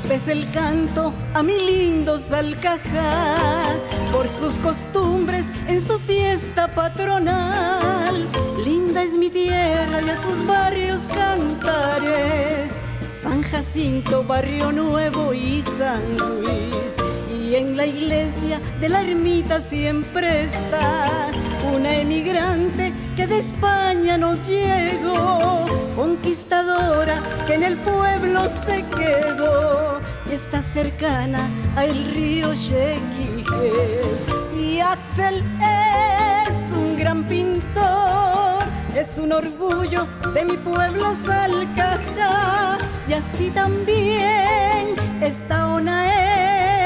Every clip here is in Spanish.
Este es el canto a mi lindo Salcajá, por sus costumbres en su fiesta patronal. Linda es mi tierra y a sus barrios cantaré. San Jacinto, Barrio Nuevo y San Luis. Y en la iglesia de la ermita siempre está una emigrante que de España nos llegó, conquistadora que en el pueblo se quedó está cercana al río Chequije. Y Axel es un gran pintor, es un orgullo de mi pueblo Salcajá y así también está Onael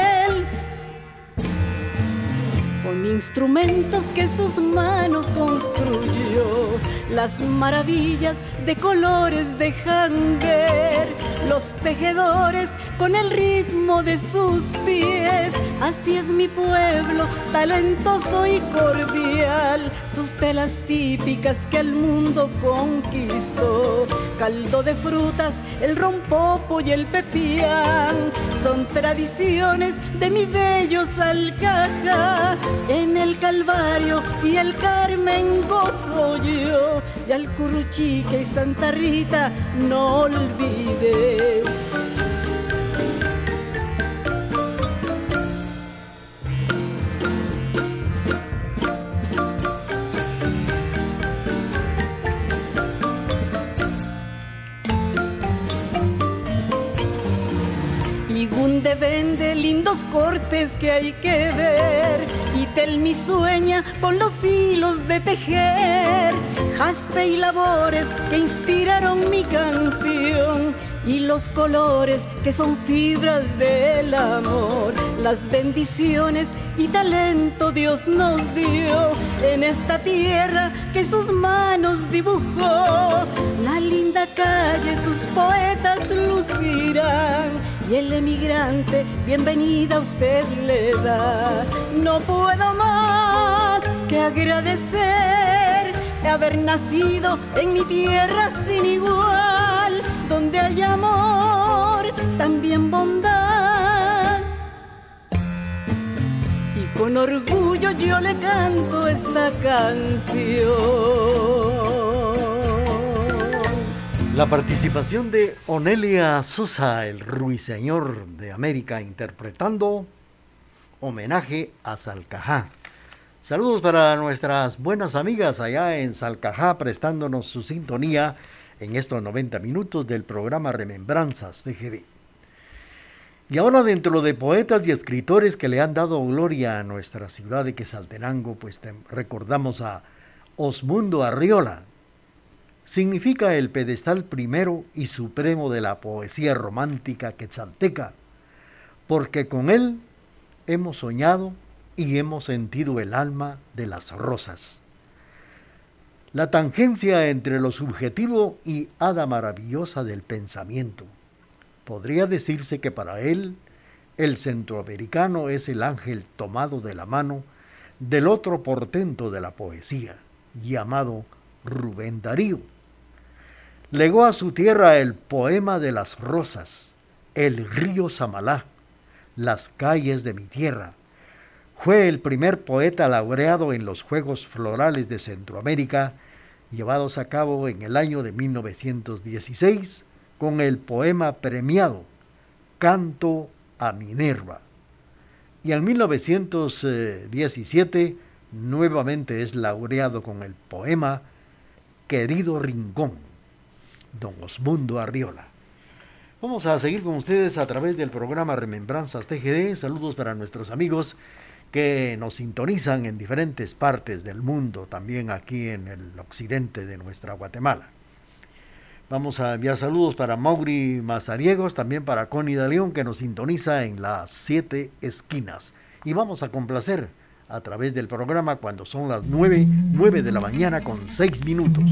instrumentos que sus manos construyó. Las maravillas de colores dejan ver los tejedores con el ritmo de sus pies. Así es mi pueblo, talentoso y cordial. Sus telas típicas que el mundo conquistó. Caldo de frutas, el rompopo y el pepián son tradiciones de mi bello Salcaja en el Calvario y el Carmen gozo yo, y al Curruchique y Santa Rita no olvides. Lindos cortes que hay que ver. Y Telmi sueña con los hilos de tejer. Jaspe y labores que inspiraron mi canción. Y los colores que son fibras del amor. Las bendiciones y talento Dios nos dio en esta tierra que sus manos dibujó. La linda calle sus poetas lucirán y el emigrante bienvenida a usted le da. No puedo más que agradecer haber nacido en mi tierra sin igual, donde hay amor, también bondad. Y con orgullo yo le canto esta canción. La participación de Onelia Sosa, el ruiseñor de América, interpretando homenaje a Salcajá. Saludos para nuestras buenas amigas allá en Salcajá, prestándonos su sintonía en estos 90 minutos del programa Remembranzas de GD. Y ahora dentro de poetas y escritores que le han dado gloria a nuestra ciudad de Quesaltenango, pues recordamos a Osmundo Arriola, significa el pedestal primero y supremo de la poesía romántica quetzalteca, porque con él hemos soñado y hemos sentido el alma de las rosas. La tangencia entre lo subjetivo y hada maravillosa del pensamiento. Podría decirse que para él el centroamericano es el ángel tomado de la mano del otro portento de la poesía, llamado Rubén Darío. Legó a su tierra el poema de las rosas, el río Samalá, las calles de mi tierra. Fue el primer poeta laureado en los Juegos Florales de Centroamérica, llevados a cabo en el año de 1916 con el poema premiado Canto a Minerva. Y en 1917 nuevamente es laureado con el poema Querido Rincón, don Osmundo Arriola. Vamos a seguir con ustedes a través del programa Remembranzas TGD. Saludos para nuestros amigos que nos sintonizan en diferentes partes del mundo, también aquí en el occidente de nuestra Guatemala. Vamos a enviar saludos para Mauri Mazariegos, también para Connie de León, que nos sintoniza en las siete esquinas. Y vamos a complacer a través del programa cuando son las nueve, nueve de la mañana con seis minutos.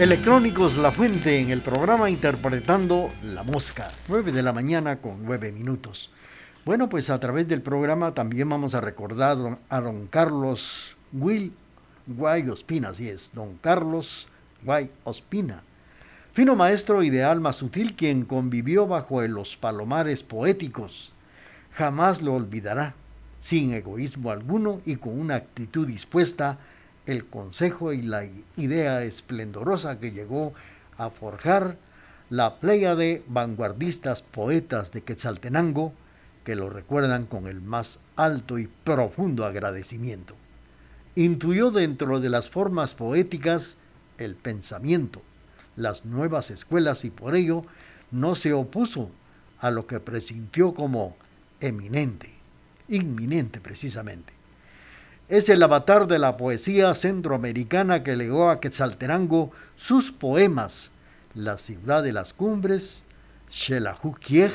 Electrónicos La Fuente en el programa interpretando La Mosca, 9 de la mañana con 9 minutos. Bueno, pues a través del programa también vamos a recordar a don Carlos Guay Ospina, así es, don Carlos Guay Ospina, fino maestro y de alma sutil quien convivió bajo los palomares poéticos. Jamás lo olvidará, sin egoísmo alguno y con una actitud dispuesta el consejo y la idea esplendorosa que llegó a forjar la playa de vanguardistas poetas de Quetzaltenango que lo recuerdan con el más alto y profundo agradecimiento. Intuyó dentro de las formas poéticas el pensamiento, las nuevas escuelas y por ello no se opuso a lo que presintió como eminente, inminente precisamente es el avatar de la poesía centroamericana que legó a Quetzaltenango sus poemas La ciudad de las cumbres, Xelajuquiej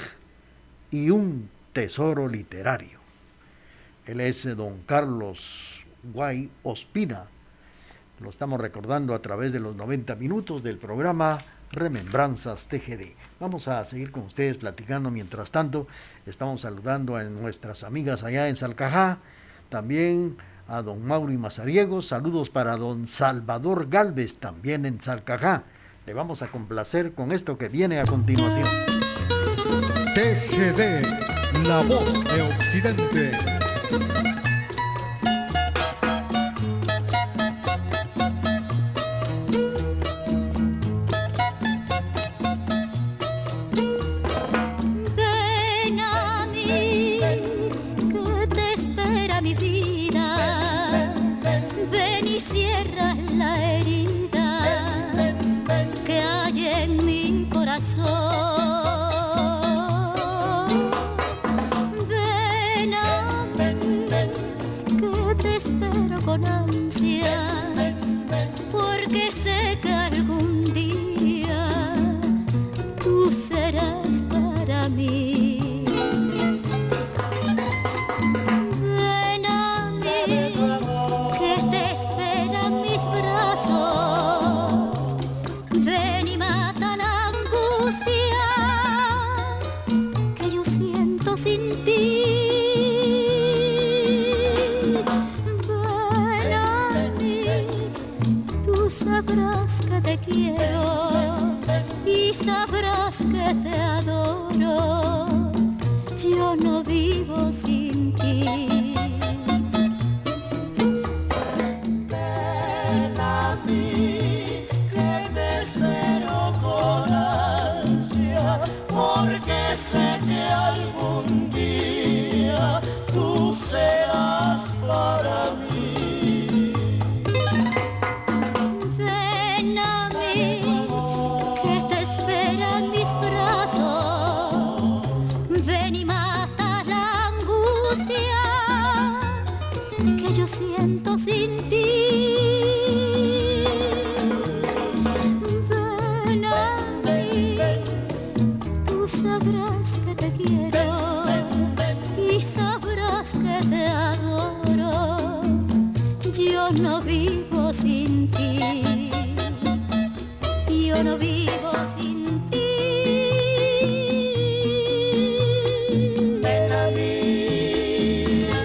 y un tesoro literario. Él es don Carlos Guay Ospina. Lo estamos recordando a través de los 90 minutos del programa Remembranzas TGD. Vamos a seguir con ustedes platicando. Mientras tanto, estamos saludando a nuestras amigas allá en Salcajá. También a don Mauri Mazariego, saludos para don Salvador Galvez, también en Salcajá. Le vamos a complacer con esto que viene a continuación. TGD, la voz de Occidente. frase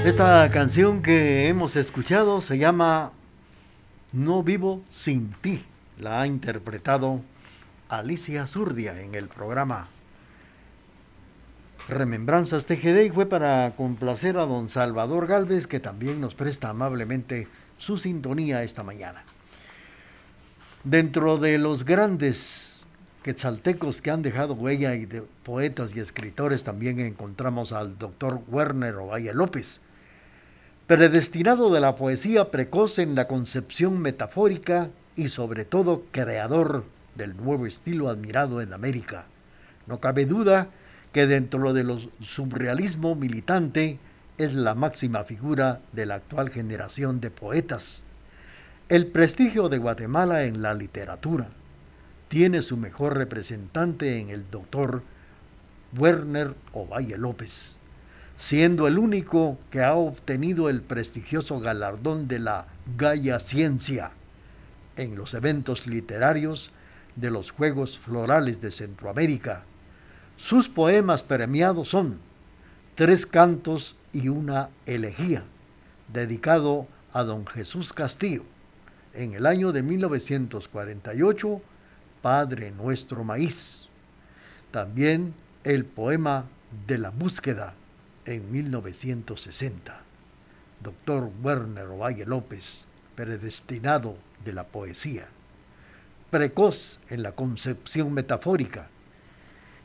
Esta canción que hemos escuchado se llama No vivo sin ti. La ha interpretado Alicia Zurdia en el programa Remembranzas TGD y fue para complacer a don Salvador Galvez que también nos presta amablemente su sintonía esta mañana. Dentro de los grandes quetzaltecos que han dejado huella y de poetas y escritores también encontramos al doctor Werner Ovalle López, predestinado de la poesía precoz en la concepción metafórica y sobre todo creador del nuevo estilo admirado en América. No cabe duda que dentro de los surrealismo militante es la máxima figura de la actual generación de poetas. El prestigio de Guatemala en la literatura tiene su mejor representante en el doctor Werner Ovalle López siendo el único que ha obtenido el prestigioso galardón de la Gaia Ciencia en los eventos literarios de los Juegos Florales de Centroamérica. Sus poemas premiados son Tres cantos y una elegía, dedicado a don Jesús Castillo. En el año de 1948, Padre Nuestro Maíz. También el poema de la búsqueda en 1960. Doctor Werner Ovalle López, predestinado de la poesía. Precoz en la concepción metafórica.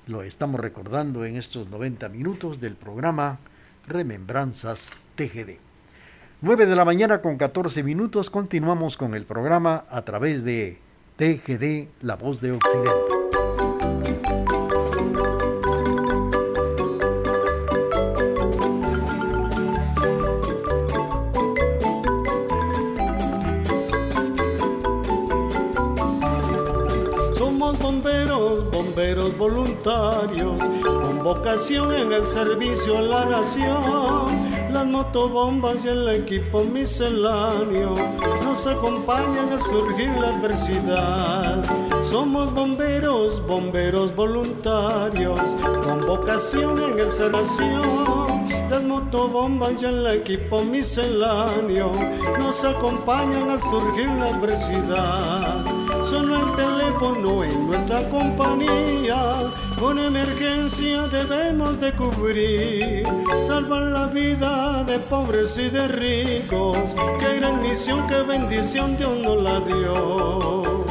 Lo estamos recordando en estos 90 minutos del programa Remembranzas TGD. 9 de la mañana con 14 minutos continuamos con el programa a través de TGD La Voz de Occidente. Vocación en el servicio a la nación. Las motobombas y el equipo misceláneo nos acompañan al surgir la adversidad. Somos bomberos, bomberos voluntarios con vocación en el servicio. Las motobombas y el equipo misceláneo nos acompañan al surgir la adversidad sonó el teléfono en nuestra compañía. Con emergencia debemos de cubrir, salvar la vida de pobres y de ricos. Qué gran misión, qué bendición Dios nos la dio.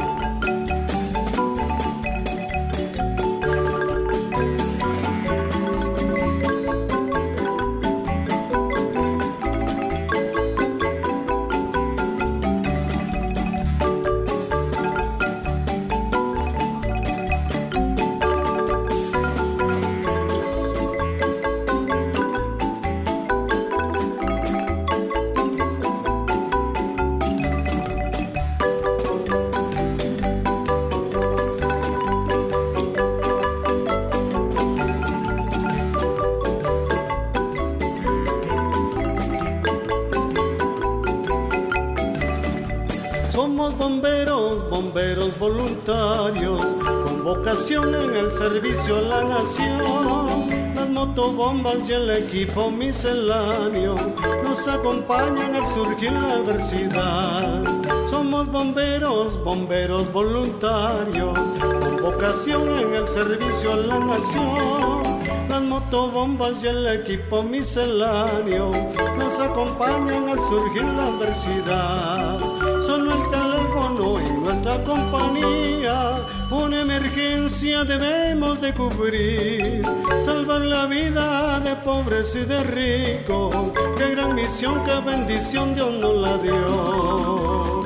En el servicio a la nación. Las motobombas y el equipo misceláneo nos acompañan al surgir la adversidad. Somos bomberos, bomberos voluntarios, con vocación en el servicio a la nación. Las motobombas y el equipo misceláneo nos acompañan al surgir la adversidad. Nuestra compañía una emergencia debemos de cubrir, salvar la vida de pobres y de ricos. Qué gran misión, qué bendición Dios nos la dio.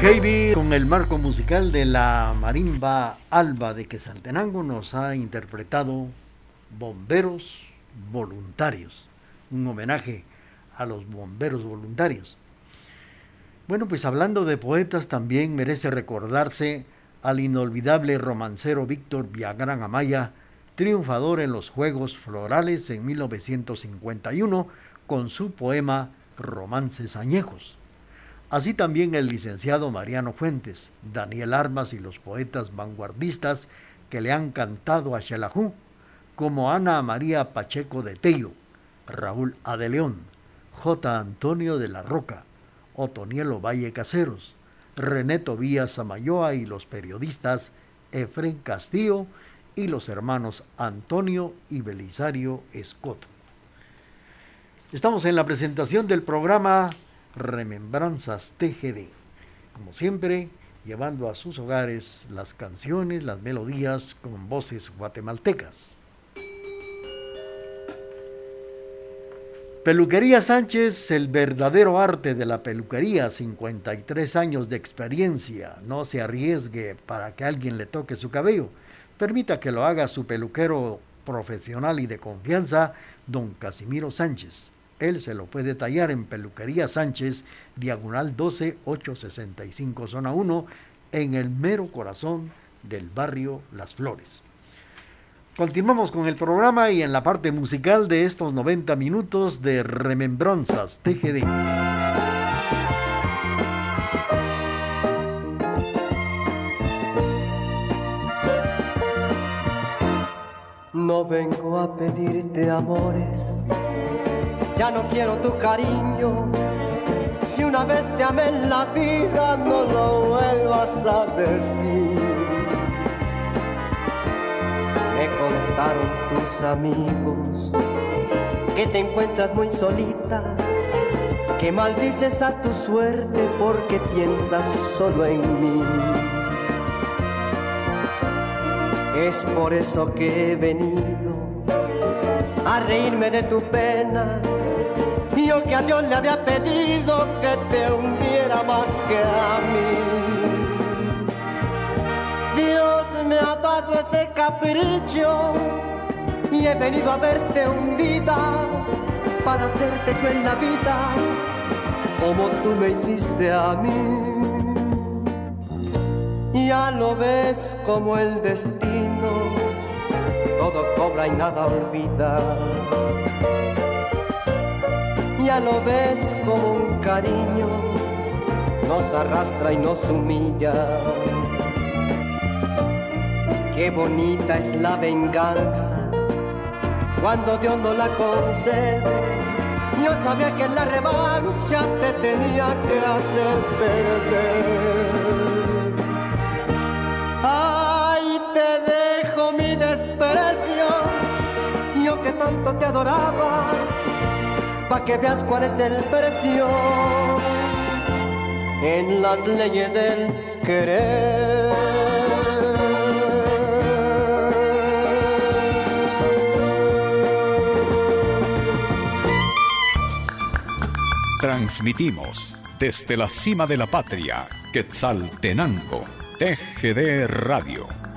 Heavy con el marco musical de la marimba Alba de Quesaltenango nos ha interpretado Bomberos Voluntarios, un homenaje a los bomberos voluntarios. Bueno, pues hablando de poetas también merece recordarse al inolvidable romancero Víctor Viagrán Amaya, triunfador en los Juegos Florales en 1951 con su poema Romances Añejos. Así también el licenciado Mariano Fuentes, Daniel Armas y los poetas vanguardistas que le han cantado a Xelajú, como Ana María Pacheco de Tello, Raúl Adeleón, J. Antonio de la Roca, Otonielo Valle Caseros, René Tobías Samayoa y los periodistas Efren Castillo y los hermanos Antonio y Belisario Escoto. Estamos en la presentación del programa Remembranzas TGD. Como siempre, llevando a sus hogares las canciones, las melodías con voces guatemaltecas. Peluquería Sánchez, el verdadero arte de la peluquería, 53 años de experiencia. No se arriesgue para que alguien le toque su cabello. Permita que lo haga su peluquero profesional y de confianza, don Casimiro Sánchez él se lo puede tallar en Peluquería Sánchez, diagonal 12865, zona 1, en el mero corazón del barrio Las Flores. Continuamos con el programa y en la parte musical de estos 90 minutos de Remembranzas TGD. No vengo a pedirte amores, ya no quiero tu cariño. Si una vez te amé en la vida, no lo vuelvas a decir. Me contaron tus amigos que te encuentras muy solita, que maldices a tu suerte porque piensas solo en mí. Es por eso que he venido a reírme de tu pena. Yo que a Dios le había pedido que te hundiera más que a mí. Dios me ha dado ese capricho y he venido a verte hundida para hacerte yo en la vida como tú me hiciste a mí. Ya lo ves como el destino, todo cobra y nada olvida. Ya lo ves como un cariño, nos arrastra y nos humilla. Qué bonita es la venganza cuando Dios no la concede. Yo sabía que la revancha te tenía que hacer perder. Ay, te dejo mi desprecio, yo que tanto te adoraba, pa' que veas cuál es el precio en las leyes del querer. Transmitimos desde la cima de la patria, Quetzaltenango TGD Radio.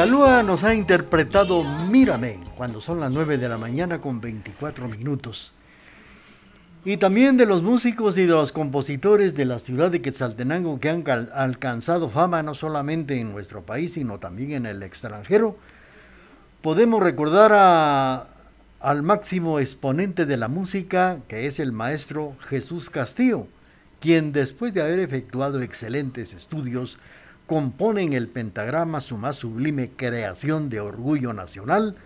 Calúa nos ha interpretado Mírame cuando son las 9 de la mañana con 24 minutos. Y también de los músicos y de los compositores de la ciudad de Quetzaltenango que han alcanzado fama no solamente en nuestro país, sino también en el extranjero, podemos recordar al máximo exponente de la música, que es el maestro Jesús Castillo, quien después de haber efectuado excelentes estudios componen el pentagrama su más sublime creación de orgullo nacional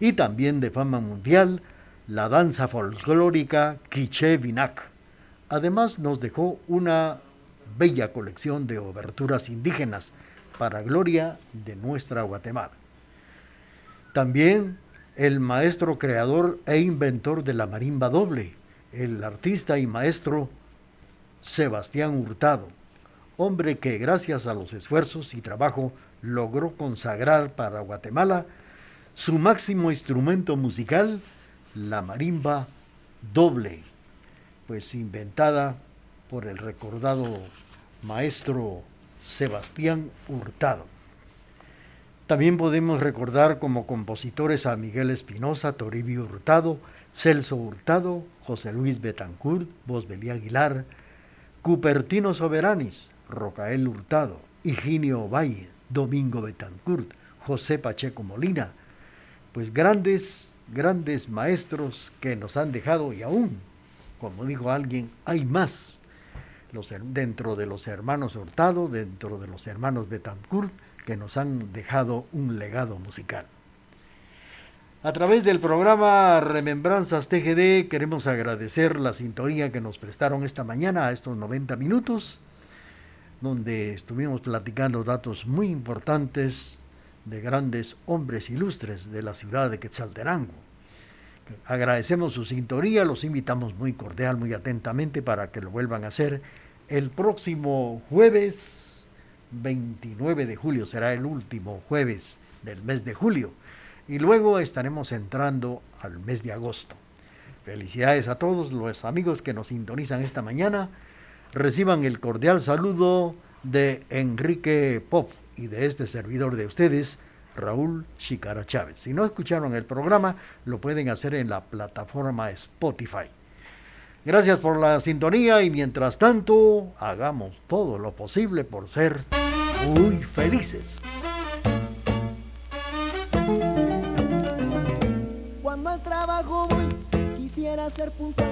y también de fama mundial, la danza folclórica Quiché Vinac. Además nos dejó una bella colección de oberturas indígenas para gloria de nuestra Guatemala. También el maestro creador e inventor de la marimba doble, el artista y maestro Sebastián Hurtado hombre que gracias a los esfuerzos y trabajo logró consagrar para Guatemala su máximo instrumento musical, la marimba doble, pues inventada por el recordado maestro Sebastián Hurtado. También podemos recordar como compositores a Miguel Espinosa, Toribio Hurtado, Celso Hurtado, José Luis Betancourt, Bosbelí Aguilar, Cupertino Soberanis, Rocael Hurtado, Higinio Valle, Domingo Betancourt, José Pacheco Molina, pues grandes, grandes maestros que nos han dejado y aún, como dijo alguien, hay más los, dentro de los hermanos Hurtado, dentro de los hermanos Betancourt, que nos han dejado un legado musical. A través del programa Remembranzas TGD queremos agradecer la sintonía que nos prestaron esta mañana a estos 90 minutos donde estuvimos platicando datos muy importantes de grandes hombres ilustres de la ciudad de Quetzaltenango. Agradecemos su sintonía, los invitamos muy cordial, muy atentamente para que lo vuelvan a hacer el próximo jueves 29 de julio, será el último jueves del mes de julio, y luego estaremos entrando al mes de agosto. Felicidades a todos los amigos que nos sintonizan esta mañana reciban el cordial saludo de Enrique Pop y de este servidor de ustedes, Raúl Chicara Chávez. Si no escucharon el programa, lo pueden hacer en la plataforma Spotify. Gracias por la sintonía y mientras tanto, hagamos todo lo posible por ser muy felices. Cuando al trabajo voy, quisiera ser puntual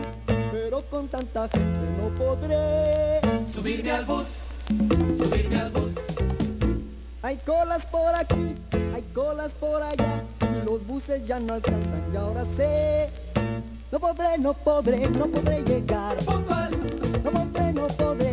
pero con tanta gente no podré subirme al bus, subirme al bus. Hay colas por aquí, hay colas por allá, los buses ya no alcanzan y ahora sé, no podré, no podré, no podré llegar. No podré, no podré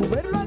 moverlo.